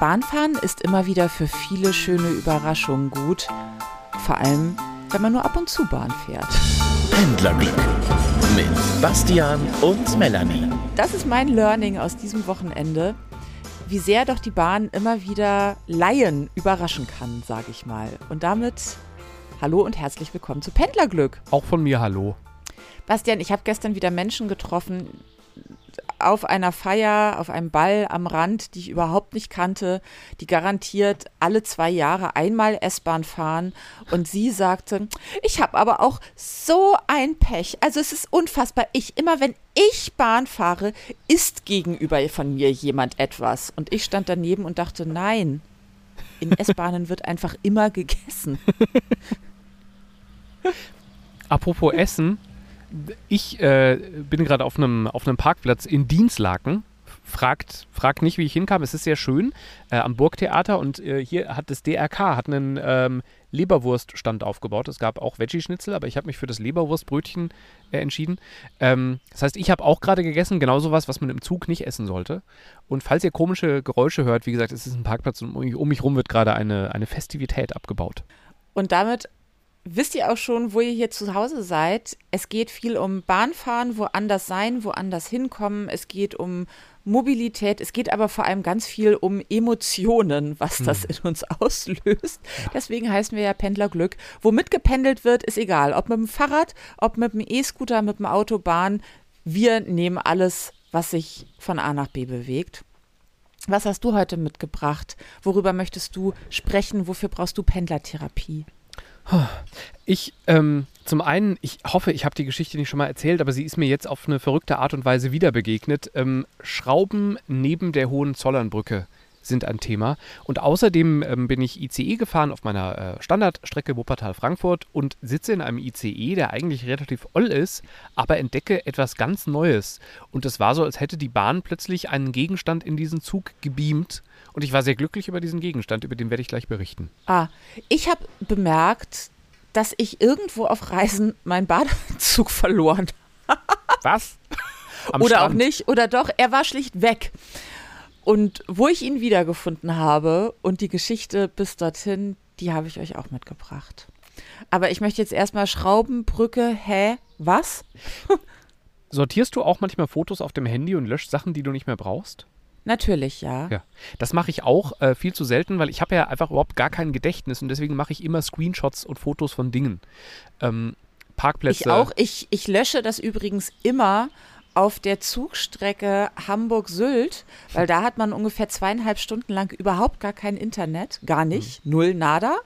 Bahnfahren ist immer wieder für viele schöne Überraschungen gut. Vor allem, wenn man nur ab und zu Bahn fährt. Pendlerglück mit Bastian und Melanie. Das ist mein Learning aus diesem Wochenende. Wie sehr doch die Bahn immer wieder Laien überraschen kann, sage ich mal. Und damit hallo und herzlich willkommen zu Pendlerglück. Auch von mir hallo. Bastian, ich habe gestern wieder Menschen getroffen, auf einer Feier, auf einem Ball am Rand, die ich überhaupt nicht kannte, die garantiert alle zwei Jahre einmal S-Bahn fahren. Und sie sagte, ich habe aber auch so ein Pech. Also es ist unfassbar. Ich, immer wenn ich Bahn fahre, ist gegenüber von mir jemand etwas. Und ich stand daneben und dachte, nein, in S-Bahnen wird einfach immer gegessen. Apropos Essen, ich äh, bin gerade auf einem auf Parkplatz in Dienstlaken. Fragt, fragt nicht, wie ich hinkam. Es ist sehr schön äh, am Burgtheater und äh, hier hat das DRK hat einen ähm, Leberwurststand aufgebaut. Es gab auch Veggie-Schnitzel, aber ich habe mich für das Leberwurstbrötchen äh, entschieden. Ähm, das heißt, ich habe auch gerade gegessen, genau sowas, was man im Zug nicht essen sollte. Und falls ihr komische Geräusche hört, wie gesagt, es ist ein Parkplatz und um mich rum wird gerade eine, eine Festivität abgebaut. Und damit wisst ihr auch schon, wo ihr hier zu Hause seid. Es geht viel um Bahnfahren, woanders sein, woanders hinkommen. Es geht um Mobilität. Es geht aber vor allem ganz viel um Emotionen, was hm. das in uns auslöst. Deswegen heißen wir ja Pendlerglück. Womit gependelt wird, ist egal. Ob mit dem Fahrrad, ob mit dem E-Scooter, mit dem Autobahn. Wir nehmen alles, was sich von A nach B bewegt. Was hast du heute mitgebracht? Worüber möchtest du sprechen? Wofür brauchst du Pendlertherapie? Ich, ähm, zum einen, ich hoffe, ich habe die Geschichte nicht schon mal erzählt, aber sie ist mir jetzt auf eine verrückte Art und Weise wieder begegnet. Ähm, Schrauben neben der Hohenzollernbrücke sind ein Thema. Und außerdem ähm, bin ich ICE gefahren auf meiner äh, Standardstrecke Wuppertal-Frankfurt und sitze in einem ICE, der eigentlich relativ oll ist, aber entdecke etwas ganz Neues. Und es war so, als hätte die Bahn plötzlich einen Gegenstand in diesen Zug gebeamt. Und ich war sehr glücklich über diesen Gegenstand, über den werde ich gleich berichten. Ah, ich habe bemerkt, dass ich irgendwo auf Reisen meinen Badeanzug verloren habe. Was? Am oder Strand. auch nicht, oder doch, er war schlicht weg. Und wo ich ihn wiedergefunden habe und die Geschichte bis dorthin, die habe ich euch auch mitgebracht. Aber ich möchte jetzt erstmal Schraubenbrücke, hä, was? Sortierst du auch manchmal Fotos auf dem Handy und löscht Sachen, die du nicht mehr brauchst? Natürlich, ja. Ja, das mache ich auch äh, viel zu selten, weil ich habe ja einfach überhaupt gar kein Gedächtnis und deswegen mache ich immer Screenshots und Fotos von Dingen. Ähm, Parkplätze. Ich auch. Ich, ich lösche das übrigens immer auf der Zugstrecke Hamburg-Sylt, weil da hat man ungefähr zweieinhalb Stunden lang überhaupt gar kein Internet, gar nicht, mhm. null, nada,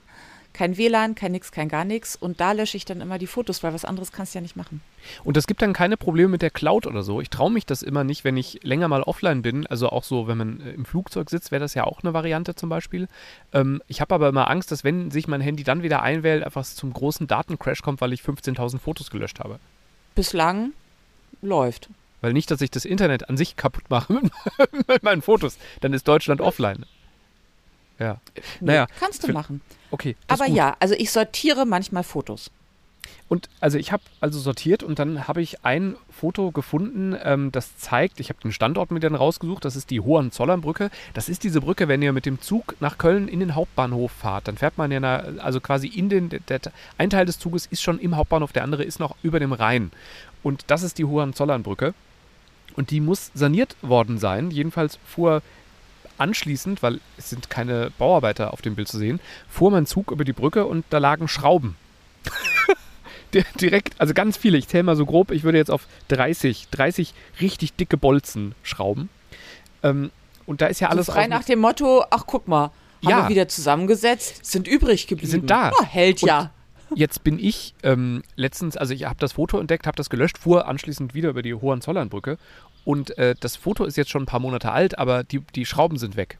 kein WLAN, kein nix, kein gar nichts und da lösche ich dann immer die Fotos, weil was anderes kannst du ja nicht machen. Und es gibt dann keine Probleme mit der Cloud oder so. Ich traue mich das immer nicht, wenn ich länger mal offline bin, also auch so, wenn man äh, im Flugzeug sitzt, wäre das ja auch eine Variante zum Beispiel. Ähm, ich habe aber immer Angst, dass wenn sich mein Handy dann wieder einwählt, einfach zum großen Datencrash kommt, weil ich 15.000 Fotos gelöscht habe. Bislang läuft. Weil nicht, dass ich das Internet an sich kaputt mache mit, mit meinen Fotos. Dann ist Deutschland offline. Ja. Naja. Kannst du machen. Okay. Aber ja, also ich sortiere manchmal Fotos. Und also ich habe also sortiert und dann habe ich ein Foto gefunden, ähm, das zeigt, ich habe den Standort mir dann rausgesucht, das ist die Hohenzollernbrücke. Das ist diese Brücke, wenn ihr mit dem Zug nach Köln in den Hauptbahnhof fahrt, dann fährt man ja, na, also quasi in den, der, der, ein Teil des Zuges ist schon im Hauptbahnhof, der andere ist noch über dem Rhein. Und das ist die Hohenzollernbrücke. Und die muss saniert worden sein. Jedenfalls fuhr anschließend, weil es sind keine Bauarbeiter auf dem Bild zu sehen, fuhr mein Zug über die Brücke und da lagen Schrauben. Direkt, also ganz viele. Ich zähle mal so grob, ich würde jetzt auf 30, 30 richtig dicke Bolzen schrauben. Ähm, und da ist ja alles. So frei nach dem Motto, ach guck mal, haben ja. wir wieder zusammengesetzt, sind übrig geblieben. Sind da. Oh, hält und ja. Jetzt bin ich ähm, letztens, also ich habe das Foto entdeckt, habe das gelöscht, fuhr anschließend wieder über die Hohenzollernbrücke und äh, das Foto ist jetzt schon ein paar Monate alt, aber die, die Schrauben sind weg.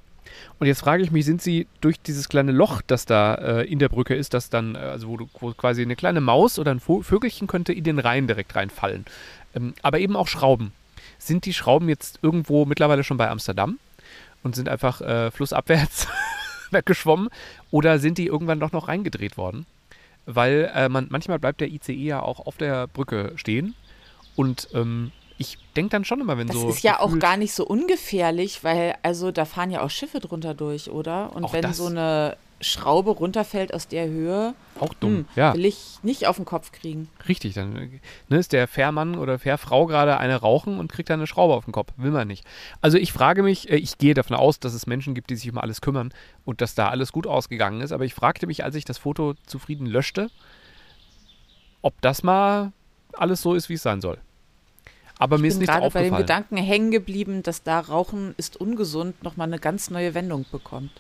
Und jetzt frage ich mich, sind sie durch dieses kleine Loch, das da äh, in der Brücke ist, das dann, äh, also wo, du, wo quasi eine kleine Maus oder ein Vögelchen könnte in den Rhein direkt reinfallen, ähm, aber eben auch Schrauben. Sind die Schrauben jetzt irgendwo mittlerweile schon bei Amsterdam und sind einfach äh, flussabwärts weggeschwommen oder sind die irgendwann doch noch reingedreht worden? Weil äh, man, manchmal bleibt der ICE ja auch auf der Brücke stehen und ähm, ich denke dann schon immer, wenn Das so. ist ja auch gar nicht so ungefährlich, weil also da fahren ja auch Schiffe drunter durch, oder? Und wenn das. so eine Schraube runterfällt aus der Höhe, Auch dumm. hm, ja, will ich nicht auf den Kopf kriegen. richtig. Dann ne, ist der Fährmann oder Fährfrau gerade eine rauchen und kriegt dann eine Schraube auf den Kopf. Will man nicht. Also ich frage mich, äh, ich gehe davon aus, dass es Menschen gibt, die sich um alles kümmern und dass da alles gut ausgegangen ist. Aber ich fragte mich, als ich das Foto zufrieden löschte, ob das mal alles so ist, wie es sein soll. Aber mir Ich ist bin nichts gerade bei dem aufgefallen. Gedanken hängen geblieben, dass da Rauchen ist ungesund nochmal eine ganz neue Wendung bekommt.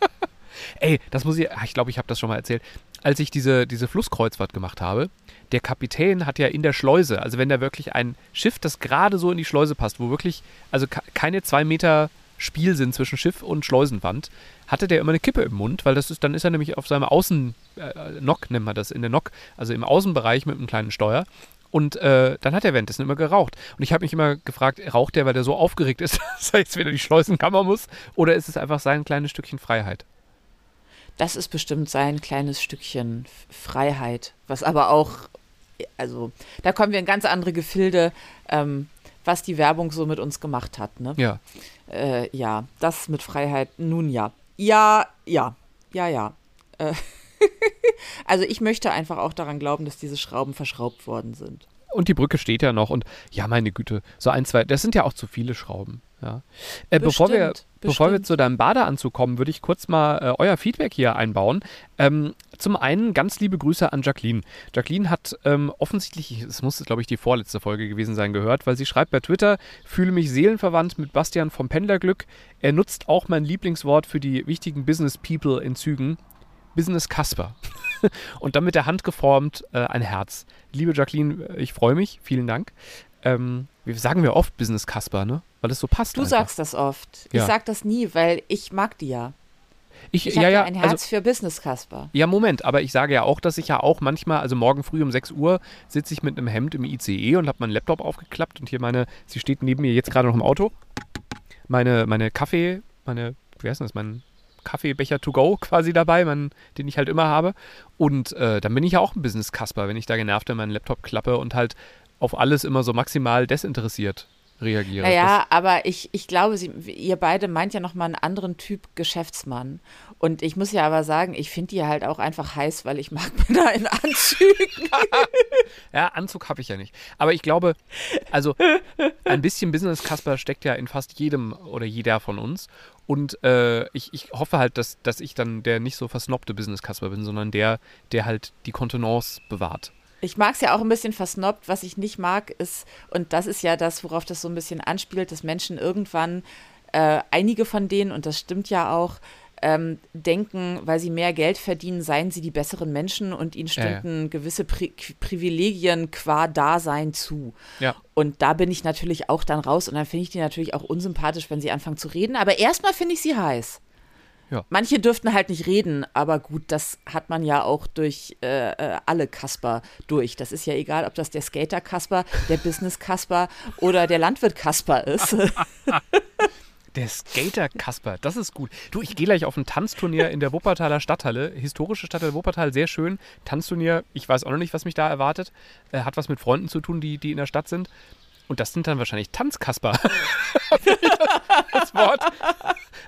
Ey, das muss ich, ach, ich glaube, ich habe das schon mal erzählt. Als ich diese, diese Flusskreuzfahrt gemacht habe, der Kapitän hat ja in der Schleuse, also wenn da wirklich ein Schiff, das gerade so in die Schleuse passt, wo wirklich, also ke- keine zwei Meter Spiel sind zwischen Schiff und Schleusenwand, hatte der immer eine Kippe im Mund, weil das ist, dann ist er nämlich auf seinem Außen, äh, Nock nennt man das, in der Nock, also im Außenbereich mit einem kleinen Steuer. Und äh, dann hat er währenddessen immer geraucht. Und ich habe mich immer gefragt, raucht der, weil der so aufgeregt ist, dass er jetzt wieder die Schleusenkammer muss? Oder ist es einfach sein kleines Stückchen Freiheit? Das ist bestimmt sein kleines Stückchen Freiheit, was aber auch, also da kommen wir in ganz andere Gefilde, ähm, was die Werbung so mit uns gemacht hat. Ne? Ja. Äh, ja, das mit Freiheit, nun ja. Ja, ja, ja, ja. Äh, also ich möchte einfach auch daran glauben, dass diese Schrauben verschraubt worden sind. Und die Brücke steht ja noch und ja, meine Güte, so ein, zwei, das sind ja auch zu viele Schrauben. Ja. Äh, bevor, wir, Bestimmt, bevor wir bestimmt. zu deinem Badeanzug kommen, würde ich kurz mal äh, euer Feedback hier einbauen. Ähm, zum einen ganz liebe Grüße an Jacqueline. Jacqueline hat ähm, offensichtlich, es muss glaube ich die vorletzte Folge gewesen sein, gehört, weil sie schreibt bei Twitter, fühle mich seelenverwandt mit Bastian vom Pendlerglück. Er nutzt auch mein Lieblingswort für die wichtigen Business People in Zügen. Business Casper. Und dann mit der Hand geformt äh, ein Herz. Liebe Jacqueline, ich freue mich. Vielen Dank. Ähm, wir sagen wir oft Business Casper, ne? Weil es so passt. Du einfach. sagst das oft. Ja. Ich sag das nie, weil ich mag die ja. ich, Ich ja, habe ja, ja ein Herz also, für Business, Kasper. ja, Moment, aber ich sage ja auch, dass ich ja auch manchmal, also morgen früh um 6 Uhr sitze ich mit einem Hemd im ICE und habe meinen Laptop aufgeklappt und hier meine, sie steht neben mir jetzt gerade noch im Auto, meine, meine Kaffee, meine, wie heißt das, mein Kaffeebecher to go quasi dabei, mein, den ich halt immer habe. Und äh, dann bin ich ja auch ein Business-Kasper, wenn ich da genervt in meinen Laptop klappe und halt auf alles immer so maximal desinteressiert reagiere. Naja, aber ich, ich glaube, sie, ihr beide meint ja nochmal einen anderen Typ Geschäftsmann. Und ich muss ja aber sagen, ich finde die halt auch einfach heiß, weil ich mag Männer in Anzügen. Ja, Anzug habe ich ja nicht. Aber ich glaube, also ein bisschen Business-Kasper steckt ja in fast jedem oder jeder von uns. Und äh, ich, ich hoffe halt, dass, dass ich dann der nicht so versnobte Business-Kasper bin, sondern der, der halt die Kontenance bewahrt. Ich mag es ja auch ein bisschen versnobbt. Was ich nicht mag, ist, und das ist ja das, worauf das so ein bisschen anspielt, dass Menschen irgendwann, äh, einige von denen, und das stimmt ja auch, ähm, denken, weil sie mehr Geld verdienen, seien sie die besseren Menschen und ihnen Ja, ja. stünden gewisse Pri Privilegien qua Dasein zu. Ja. Und da bin ich natürlich auch dann raus und dann finde ich die natürlich auch unsympathisch, wenn sie anfangen zu reden. Aber erstmal finde ich sie heiß. Ja. Manche dürften halt nicht reden, aber gut, das hat man ja auch durch äh, äh, alle Kasper durch. Das ist ja egal, ob das der Skater Kasper, der Business Kasper oder der Landwirt Kasper ist. Der Skater Kasper, das ist gut. Du, ich gehe gleich auf ein Tanzturnier in der Wuppertaler Stadthalle. Historische Stadthalle Wuppertal, sehr schön. Tanzturnier, ich weiß auch noch nicht, was mich da erwartet. Äh, hat was mit Freunden zu tun, die, die in der Stadt sind. Und das sind dann wahrscheinlich Tanzkasper. das, Wort,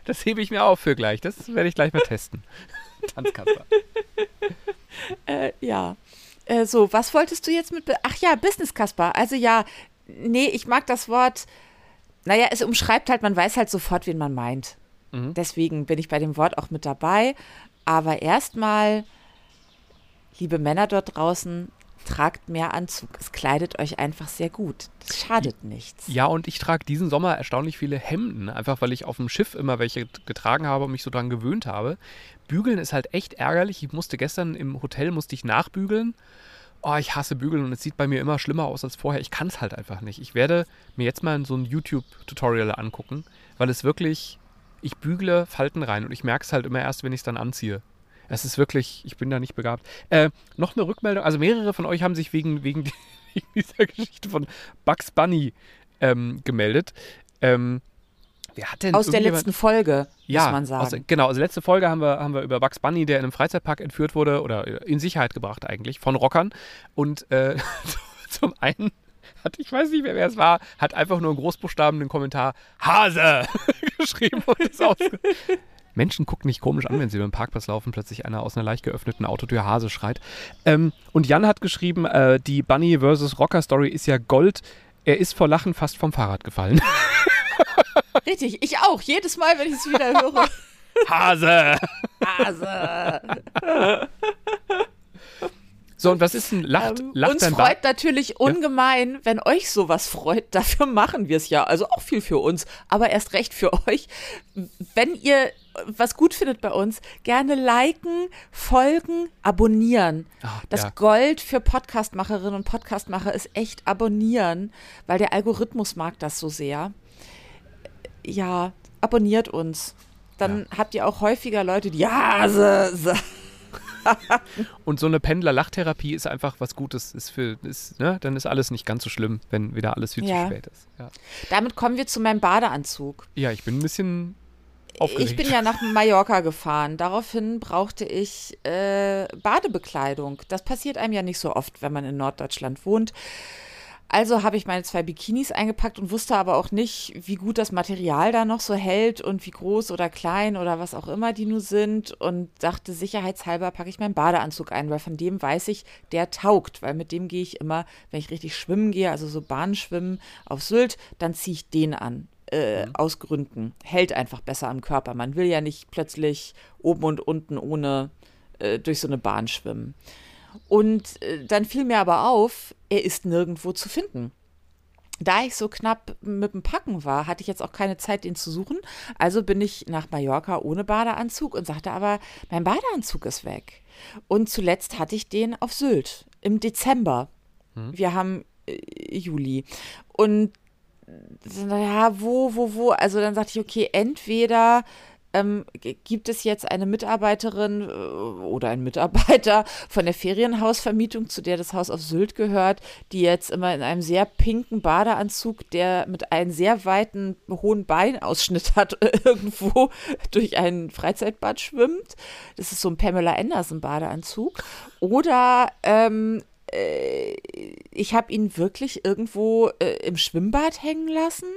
das hebe ich mir auf für gleich. Das werde ich gleich mal testen. Tanzkasper. äh, ja. Äh, so, was wolltest du jetzt mit. Ach ja, Business Kasper. Also ja, nee, ich mag das Wort. Naja, es umschreibt halt, man weiß halt sofort, wen man meint. Mhm. Deswegen bin ich bei dem Wort auch mit dabei. Aber erstmal, liebe Männer dort draußen, tragt mehr Anzug. Es kleidet euch einfach sehr gut. Das schadet nichts. Ja, und ich trage diesen Sommer erstaunlich viele Hemden, einfach weil ich auf dem Schiff immer welche getragen habe und mich so dran gewöhnt habe. Bügeln ist halt echt ärgerlich. Ich musste gestern im Hotel musste ich nachbügeln. Oh, ich hasse Bügeln und es sieht bei mir immer schlimmer aus als vorher. Ich kann es halt einfach nicht. Ich werde mir jetzt mal so ein YouTube-Tutorial angucken, weil es wirklich, ich bügle Falten rein und ich merke es halt immer erst, wenn ich es dann anziehe. Es ist wirklich, ich bin da nicht begabt. Äh, noch eine Rückmeldung, also mehrere von euch haben sich wegen, wegen dieser Geschichte von Bugs Bunny ähm, gemeldet. Ähm, wer hat denn Aus der letzten Folge, ja, muss man sagen. Aus, genau, also letzte Folge haben wir, haben wir über Bugs Bunny, der in einem Freizeitpark entführt wurde oder in Sicherheit gebracht eigentlich von Rockern. Und äh, zum einen hat, ich weiß nicht mehr, wer es war, hat einfach nur in Großbuchstaben den Kommentar Hase geschrieben und ist ausge Menschen gucken nicht komisch an, wenn sie über den Parkplatz laufen, plötzlich einer aus einer leicht geöffneten Autotür Hase schreit. Ähm, und Jan hat geschrieben, äh, die Bunny vs. Rocker Story ist ja Gold. Er ist vor Lachen fast vom Fahrrad gefallen. Richtig, ich auch. Jedes Mal, wenn ich es wieder höre. Hase! Hase. So, und was ist ein Lacht, Ähm, lacht uns freut natürlich ungemein, wenn euch sowas freut. Dafür machen wir es ja. Also auch viel für uns, aber erst recht für euch. Wenn ihr was gut findet bei uns, gerne liken, folgen, abonnieren. Ah, das ja. Gold für Podcastmacherinnen und Podcastmacher ist echt abonnieren, weil der Algorithmus mag das so sehr. Ja, abonniert uns. Dann habt ihr auch häufiger Leute, die ja, so, so. Und so eine Pendler-Lachtherapie ist einfach was Gutes. Ist für, ist, ne? Dann ist alles nicht ganz so schlimm, wenn wieder alles viel Ja. zu spät ist. Ja. Damit kommen wir zu meinem Badeanzug. ja, ich bin ein bisschen aufgeregt. Ich bin ja nach Mallorca gefahren. Daraufhin brauchte ich äh, Badebekleidung. Das passiert einem ja nicht so oft, wenn man in Norddeutschland wohnt. Also habe ich meine zwei Bikinis eingepackt und wusste aber auch nicht, wie gut das Material da noch so hält und wie groß oder klein oder was auch immer die nun sind. Und dachte, sicherheitshalber packe ich meinen Badeanzug ein, weil von dem weiß ich, der taugt. Weil mit dem gehe ich immer, wenn ich richtig schwimmen gehe, also so Bahnschwimmen auf Sylt, dann ziehe ich den an äh, aus Gründen. Hält einfach besser am Körper. Man will ja nicht plötzlich oben und unten ohne äh, durch so eine Bahn schwimmen. Und äh, dann fiel mir aber auf, er ist nirgendwo zu finden. Da ich so knapp mit dem Packen war, hatte ich jetzt auch keine Zeit, den zu suchen. Also bin ich nach Mallorca ohne Badeanzug und sagte aber, mein Badeanzug ist weg. Und zuletzt hatte ich den auf Sylt im Dezember. Wir haben äh, Juli. Und ja, wo, wo, wo? Also dann sagte ich, okay, entweder ähm, gibt es jetzt eine Mitarbeiterin äh, oder ein Mitarbeiter von der Ferienhausvermietung, zu der das Haus auf Sylt gehört, die jetzt immer in einem sehr pinken Badeanzug, der mit einem sehr weiten, hohen Beinausschnitt hat, irgendwo durch ein Freizeitbad schwimmt. Das ist so ein Pamela Anderson Badeanzug. Oder ähm, äh, ich habe ihn wirklich irgendwo äh, im Schwimmbad hängen lassen.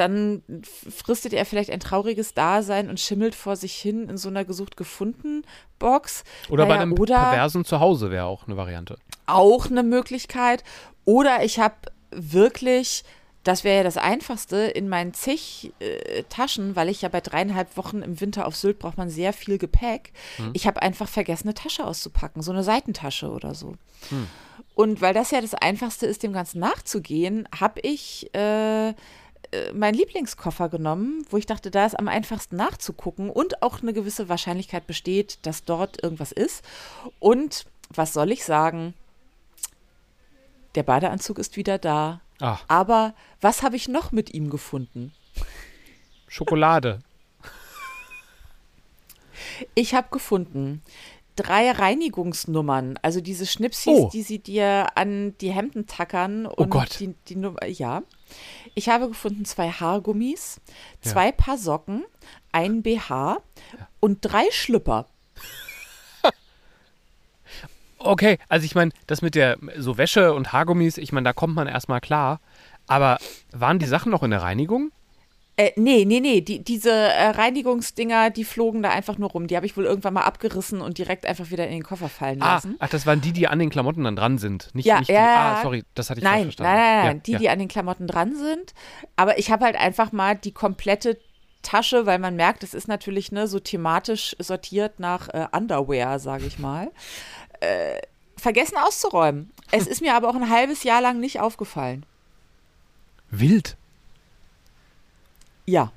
Dann fristet er vielleicht ein trauriges Dasein und schimmelt vor sich hin in so einer gesucht-gefunden-Box. Oder bei Naja, einem oder perversen Zuhause wäre auch eine Variante. auch eine Möglichkeit. Oder ich habe wirklich, das wäre ja das Einfachste, in meinen zig äh, Taschen, weil ich ja bei dreieinhalb Wochen im Winter auf Sylt braucht man sehr viel Gepäck. Ich habe einfach vergessen, eine Tasche auszupacken, so eine Seitentasche oder so. Und weil das ja das Einfachste ist, dem Ganzen nachzugehen, habe ich äh, äh, meinen Lieblingskoffer genommen, wo ich dachte, da ist am einfachsten nachzugucken und auch eine gewisse Wahrscheinlichkeit besteht, dass dort irgendwas ist. Und was soll ich sagen? Der Badeanzug ist wieder da. Ach, Aber was habe ich noch mit ihm gefunden? Schokolade. Ich habe gefunden drei Reinigungsnummern, also diese Schnipsis, Oh. die sie dir an die Hemden tackern. Und Gott. Die, die Nummer, ja. Ich habe gefunden zwei Haargummis, zwei Paar Socken, ein BH und drei Schlüpper. Okay, also ich meine, das mit der so Wäsche und Haargummis, ich meine, da kommt man erstmal klar. Aber waren die Sachen noch in der Reinigung? Äh, nee, nee, nee, die, diese äh, Reinigungsdinger, die flogen da einfach nur rum. Die habe ich wohl irgendwann mal abgerissen und direkt einfach wieder in den Koffer fallen Ah, lassen. ach, das waren die, die an den Klamotten dann dran sind. Nicht, Ja, nicht die, ja, ah, ja. sorry, das hatte ich falsch Nein, verstanden. nein, nein, nein, Ja, die, ja. die an den Klamotten dran sind. Aber ich habe halt einfach mal die komplette Tasche, weil man merkt, es ist natürlich ne, so thematisch sortiert nach äh, Underwear, sage ich mal, äh, vergessen auszuräumen. Es ist mir aber auch ein halbes Jahr lang nicht aufgefallen. Wild. Ja.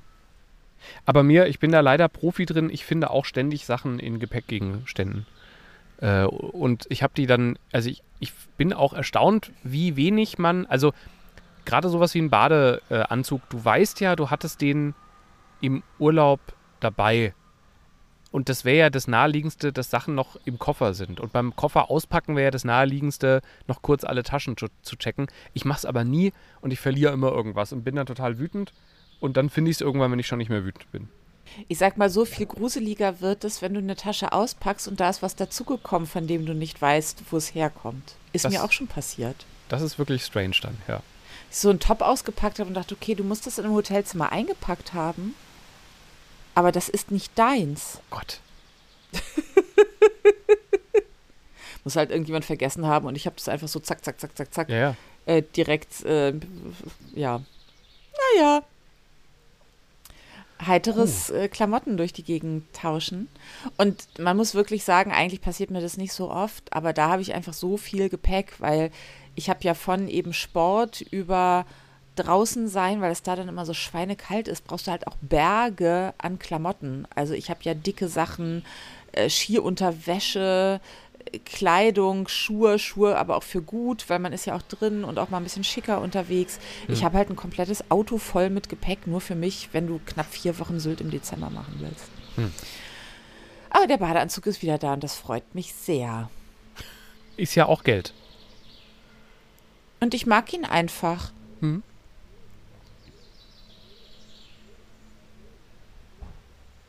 Aber mir, ich bin da leider Profi drin, ich finde auch ständig Sachen in Gepäckgegenständen. Äh, und ich habe die dann, also ich, ich bin auch erstaunt, wie wenig man, also gerade sowas wie ein Badeanzug, du weißt ja, du hattest den im Urlaub dabei. Und das wäre ja das Naheliegendste, dass Sachen noch im Koffer sind. Und beim Koffer auspacken wäre ja das Naheliegendste, noch kurz alle Taschen zu, zu checken. Ich mache es aber nie und ich verliere immer irgendwas und bin dann total wütend. Und dann finde ich es irgendwann, wenn ich schon nicht mehr wütend bin. Ich sag mal, so viel gruseliger wird es, wenn du eine Tasche auspackst und da ist was dazugekommen, von dem du nicht weißt, wo es herkommt. Ist Das- mir auch schon passiert. Das ist wirklich strange dann, ja. Ich so einen Top ausgepackt habe und dachte, okay, du musst das in einem Hotelzimmer eingepackt haben, aber das ist nicht deins. Oh Gott. Muss halt irgendjemand vergessen haben und ich habe das einfach so zack, zack, zack, zack, zack Ja, ja. äh, direkt, äh, ja, naja, heiteres äh, Klamotten durch die Gegend tauschen. Und man muss wirklich sagen, eigentlich passiert mir das nicht so oft, aber da habe ich einfach so viel Gepäck, weil ich habe ja von eben Sport über draußen sein, weil es da dann immer so schweinekalt ist, brauchst du halt auch Berge an Klamotten. Also ich habe ja dicke Sachen, äh, Skiunterwäsche, Kleidung, Schuhe, Schuhe, aber auch für gut, weil man ist ja auch drin und auch mal ein bisschen schicker unterwegs. Ich habe halt ein komplettes Auto voll mit Gepäck, nur für mich, wenn du knapp vier Wochen Sylt im Dezember machen willst. Hm. Aber der Badeanzug ist wieder da und das freut mich sehr. Ist ja auch Geld. Und ich mag ihn einfach. Hm.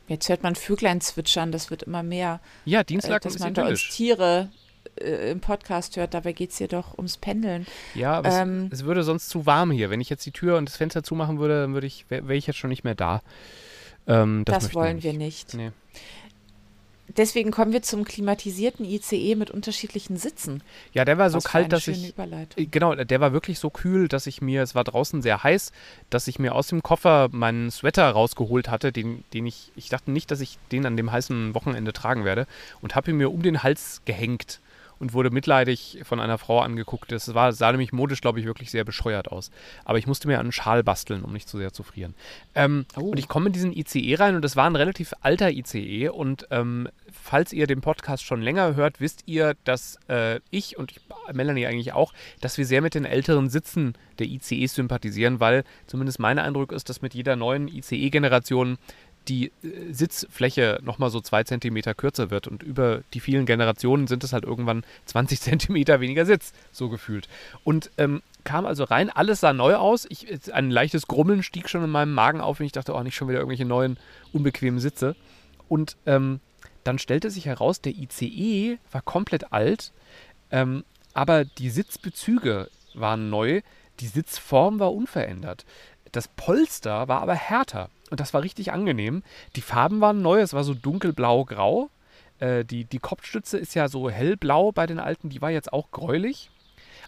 Jetzt hört man Vöglein zwitschern, das wird immer mehr. Ja, Äh, Dienstlaken dass ist man uns idyllisch. Tiere äh, im Podcast hört. Dabei geht es hier doch ums Pendeln. Ja, aber Ähm, es, es würde sonst zu warm hier. Wenn ich jetzt die Tür und das Fenster zumachen würde, dann würde ich, wäre wär ich jetzt schon nicht mehr da. Ähm, das Das, wollen wir nicht. Nee. Deswegen kommen wir zum klimatisierten ICE mit unterschiedlichen Sitzen. Ja, der war so kalt, dass ich. Äh, Genau, der war wirklich so kühl, dass ich mir, es war draußen sehr heiß, dass ich mir aus dem Koffer meinen Sweater rausgeholt hatte, den, den ich, ich dachte nicht, dass ich den an dem heißen Wochenende tragen werde und habe ihn mir um den Hals gehängt und wurde mitleidig von einer Frau angeguckt. Das war, sah nämlich modisch, glaube ich, wirklich sehr bescheuert aus. Aber ich musste mir einen Schal basteln, um nicht zu sehr zu frieren. Ähm, Oh. Und ich komme in diesen ICE rein und das war ein relativ alter ICE und ähm, falls ihr den Podcast schon länger hört, wisst ihr, dass äh, ich und ich, Melanie eigentlich auch, dass wir sehr mit den älteren Sitzen der ICEs sympathisieren, weil zumindest mein Eindruck ist, dass mit jeder neuen ICE-Generation die äh, Sitzfläche nochmal so zwei Zentimeter kürzer wird und über die vielen Generationen sind es halt irgendwann 20 Zentimeter weniger Sitz, so gefühlt. Und ähm, kam also rein, alles sah neu aus. Ich, ein leichtes Grummeln stieg schon in meinem Magen auf und ich dachte, oh, nicht schon wieder irgendwelche neuen, unbequemen Sitze. Und ähm, dann stellte sich heraus, der ICE war komplett alt, ähm, aber die Sitzbezüge waren neu, die Sitzform war unverändert. Das Polster war aber härter und das war richtig angenehm. Die Farben waren neu, es war so dunkelblau-grau. Äh, die, die Kopfstütze ist ja so hellblau bei den alten, die war jetzt auch gräulich.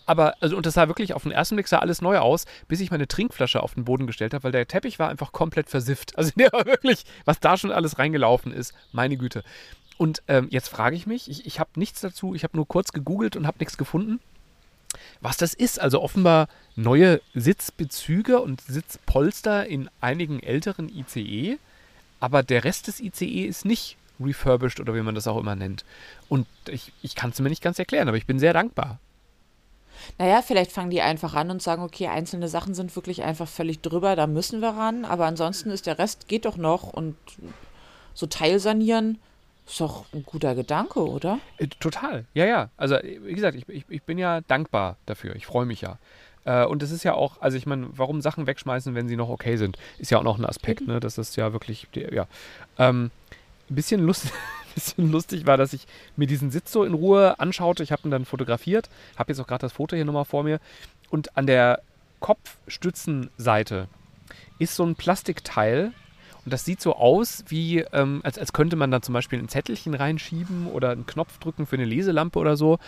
Aber, also, und das sah wirklich auf den ersten Blick sah alles neu aus, bis ich meine Trinkflasche auf den Boden gestellt habe, weil der Teppich war einfach komplett versifft. Also der war wirklich, was da schon alles reingelaufen ist, meine Güte. Und ähm, jetzt frage ich mich, ich, ich habe nichts dazu, ich habe nur kurz gegoogelt und habe nichts gefunden, was das ist. Also offenbar neue Sitzbezüge und Sitzpolster in einigen älteren ICE, aber der Rest des ICE ist nicht refurbished oder wie man das auch immer nennt. Und ich, ich kann es mir nicht ganz erklären, aber ich bin sehr dankbar. Naja, vielleicht fangen die einfach an und sagen, okay, einzelne Sachen sind wirklich einfach völlig drüber, da müssen wir ran, aber ansonsten ist der Rest geht doch noch und so Teilsanieren ist doch ein guter Gedanke, oder? Äh, Total, ja, ja. Also, äh, wie gesagt, ich, ich, ich bin ja dankbar dafür. Ich freue mich ja. Äh, und es ist ja auch, also ich meine, warum Sachen wegschmeißen, wenn sie noch okay sind, ist ja auch noch ein Aspekt, ne? Das ist ja wirklich, ja. Ähm, ein bisschen, lust, bisschen lustig war, dass ich mir diesen Sitz so in Ruhe anschaute. Ich habe ihn dann fotografiert, habe jetzt auch gerade das Foto hier nochmal vor mir. Und an der Kopfstützenseite ist so ein Plastikteil, und das sieht so aus, wie ähm, als, als könnte man da zum Beispiel ein Zettelchen reinschieben oder einen Knopf drücken für eine Leselampe oder so.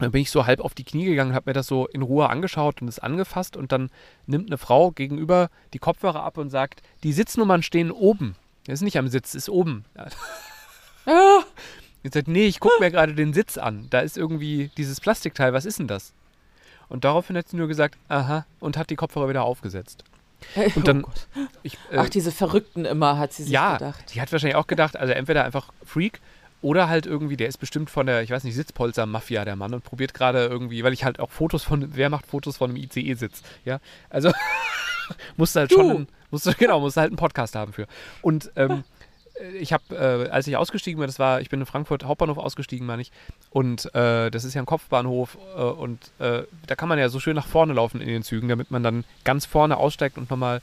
Dann bin ich so halb auf die Knie gegangen, habe mir das so in Ruhe angeschaut und es angefasst und dann nimmt eine Frau gegenüber die Kopfhörer ab und sagt, die Sitznummern stehen oben. Das ist nicht am Sitz, ist oben. Ja. Jetzt sagt, nee, ich gucke mir gerade den Sitz an. Da ist irgendwie dieses Plastikteil, was ist denn das? Und daraufhin hat sie nur gesagt, aha, und hat die Kopfhörer wieder aufgesetzt. Und dann, oh Gott. ich, äh, Ach, diese Verrückten immer, hat sie sich ja, gedacht. die hat wahrscheinlich auch gedacht, also entweder einfach Freak oder halt irgendwie, der ist bestimmt von der, ich weiß nicht, Sitzpolster-Mafia, der Mann, und probiert gerade irgendwie, weil ich halt auch Fotos von, wer macht Fotos von einem ICE-Sitz, ja, also musste halt schon, Du. einen, musste, genau, musste halt einen Podcast haben für. Und ähm, äh, ich habe, äh, als ich ausgestiegen bin, das war, ich bin in Frankfurt Hauptbahnhof ausgestiegen, meine ich, und äh, das ist ja ein Kopfbahnhof äh, und äh, da kann man ja so schön nach vorne laufen in den Zügen, damit man dann ganz vorne aussteigt und nochmal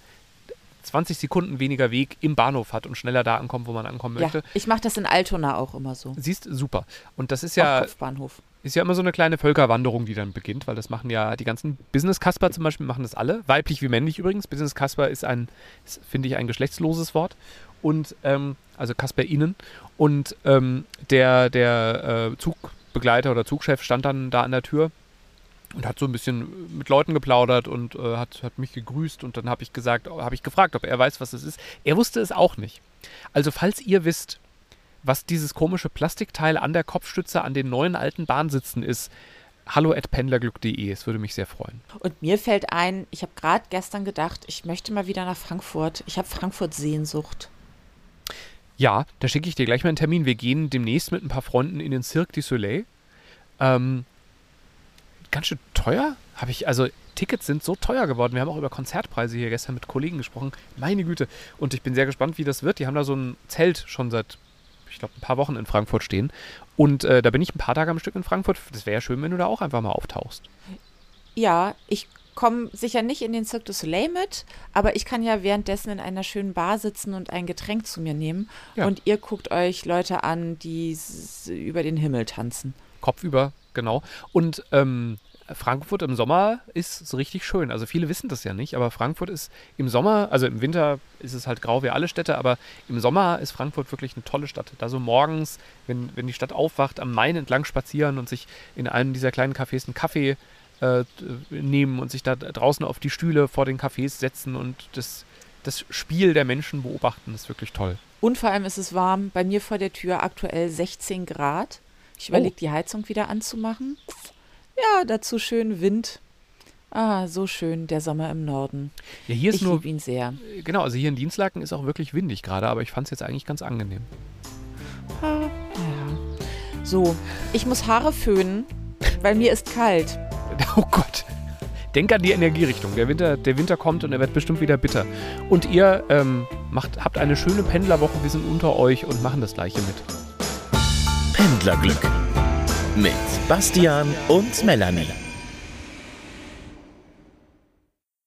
20 Sekunden weniger Weg im Bahnhof hat und schneller da ankommt, wo man ankommen möchte. Ja, ich mache das in Altona auch immer so. Siehst, super. Und das ist ja, Kopfbahnhof. ist ja immer so eine kleine Völkerwanderung, die dann beginnt, weil das machen ja die ganzen Business Casper zum Beispiel, machen das alle. Weiblich wie männlich übrigens. Business Casper ist ein, finde ich, ein geschlechtsloses Wort. Und, ähm, also Casper innen. Und ähm, der, der äh, Zugbegleiter oder Zugchef stand dann da an der Tür und hat so ein bisschen mit Leuten geplaudert und äh, hat, hat mich gegrüßt und dann habe ich gesagt, habe ich gefragt, ob er weiß, was es ist. Er wusste es auch nicht. Also falls ihr wisst, was dieses komische Plastikteil an der Kopfstütze an den neuen alten Bahnsitzen ist, hallo at pendlerglück.de, es würde mich sehr freuen. Und mir fällt ein, ich habe gerade gestern gedacht, ich möchte mal wieder nach Frankfurt. Ich habe Frankfurt Sehnsucht. Ja, da schicke ich dir gleich mal einen Termin. Wir gehen demnächst mit ein paar Freunden in den Cirque du Soleil. Ähm, ganz schön teuer. Habe ich, also Tickets sind so teuer geworden. Wir haben auch über Konzertpreise hier gestern mit Kollegen gesprochen. Meine Güte. Und ich bin sehr gespannt, wie das wird. Die haben da so ein Zelt schon seit, ich glaube, ein paar Wochen in Frankfurt stehen. Und äh, da bin ich ein paar Tage am Stück in Frankfurt. Das wäre ja schön, wenn du da auch einfach mal auftauchst. Ja, ich komme sicher nicht in den Cirque du Soleil mit, aber ich kann ja währenddessen in einer schönen Bar sitzen und ein Getränk zu mir nehmen. Ja. Und ihr guckt euch Leute an, die über den Himmel tanzen. Kopfüber, genau. Und ähm, Frankfurt im Sommer ist so richtig schön. Also viele wissen das ja nicht, aber Frankfurt ist im Sommer, also im Winter ist es halt grau wie alle Städte, aber im Sommer ist Frankfurt wirklich eine tolle Stadt. Da so morgens, wenn, wenn die Stadt aufwacht, am Main entlang spazieren und sich in einem dieser kleinen Cafés einen Kaffee äh, nehmen und sich da draußen auf die Stühle vor den Cafés setzen und das, das Spiel der Menschen beobachten, ist wirklich toll. Und vor allem ist es warm. Bei mir vor der Tür aktuell 16 Grad. Ich Oh. überlege, die Heizung wieder anzumachen. Ja, dazu schön Wind. Ah, so schön, der Sommer im Norden. Ja, hier ist Ich nur, liebe ihn sehr. genau, also hier in Dienstlaken ist auch wirklich windig gerade, aber ich fand es jetzt eigentlich ganz angenehm. Ja. So, ich muss Haare föhnen, weil mir ist kalt. Oh Gott. Denk an die Energierichtung. Der Winter, der Winter kommt und er wird bestimmt wieder bitter. Und ihr ähm, macht, habt eine schöne Pendlerwoche. Wir sind unter euch und machen das Gleiche mit. Pendlerglück mit Bastian und Melanie.